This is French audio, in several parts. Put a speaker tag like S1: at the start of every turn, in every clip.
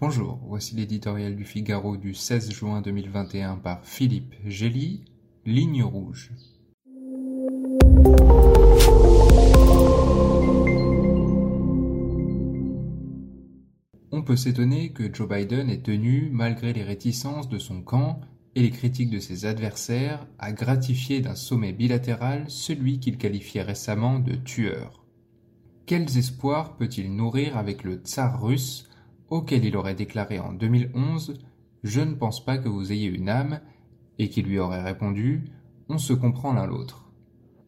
S1: Bonjour, voici l'éditorial du Figaro du 16 juin 2021 par Philippe Gély, Ligne rouge. On peut s'étonner que Joe Biden ait tenu, malgré les réticences de son camp et les critiques de ses adversaires, à gratifier d'un sommet bilatéral celui qu'il qualifiait récemment de tueur. Quels espoirs peut-il nourrir avec le tsar russe auquel il aurait déclaré en 2011 Je ne pense pas que vous ayez une âme, et qui lui aurait répondu On se comprend l'un l'autre.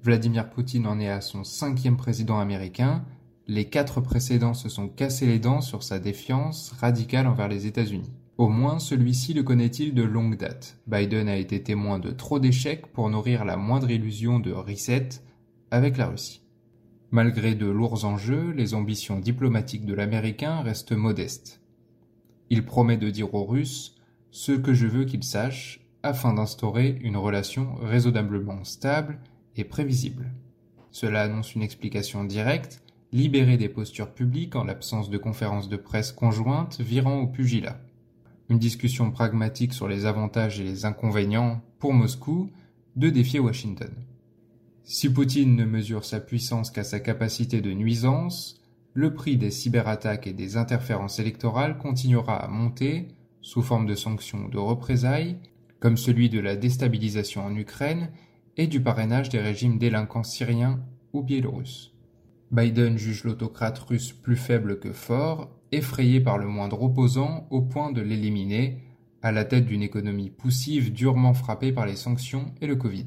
S1: Vladimir Poutine en est à son cinquième président américain, les quatre précédents se sont cassés les dents sur sa défiance radicale envers les États-Unis. Au moins celui-ci le connaît-il de longue date. Biden a été témoin de trop d'échecs pour nourrir la moindre illusion de reset avec la Russie. Malgré de lourds enjeux, les ambitions diplomatiques de l'Américain restent modestes. Il promet de dire aux Russes ce que je veux qu'ils sachent afin d'instaurer une relation raisonnablement stable et prévisible. Cela annonce une explication directe, libérer des postures publiques en l'absence de conférences de presse conjointes virant au pugilat. Une discussion pragmatique sur les avantages et les inconvénients, pour Moscou, de défier Washington. Si Poutine ne mesure sa puissance qu'à sa capacité de nuisance, le prix des cyberattaques et des interférences électorales continuera à monter sous forme de sanctions ou de représailles, comme celui de la déstabilisation en Ukraine et du parrainage des régimes délinquants syriens ou biélorusses. Biden juge l'autocrate russe plus faible que fort, effrayé par le moindre opposant au point de l'éliminer, à la tête d'une économie poussive durement frappée par les sanctions et le Covid.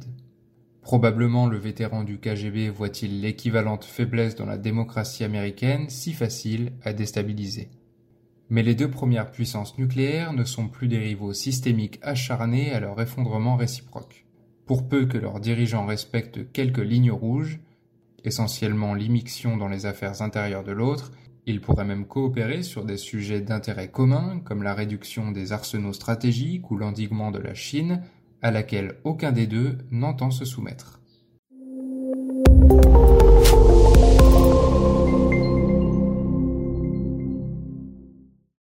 S1: Probablement le vétéran du KGB voit-il l'équivalente faiblesse dans la démocratie américaine si facile à déstabiliser. Mais les deux premières puissances nucléaires ne sont plus des rivaux systémiques acharnés à leur effondrement réciproque. Pour peu que leurs dirigeants respectent quelques lignes rouges, essentiellement l'immixtion dans les affaires intérieures de l'autre, ils pourraient même coopérer sur des sujets d'intérêt commun comme la réduction des arsenaux stratégiques ou l'endiguement de la Chine à laquelle aucun des deux n'entend se soumettre.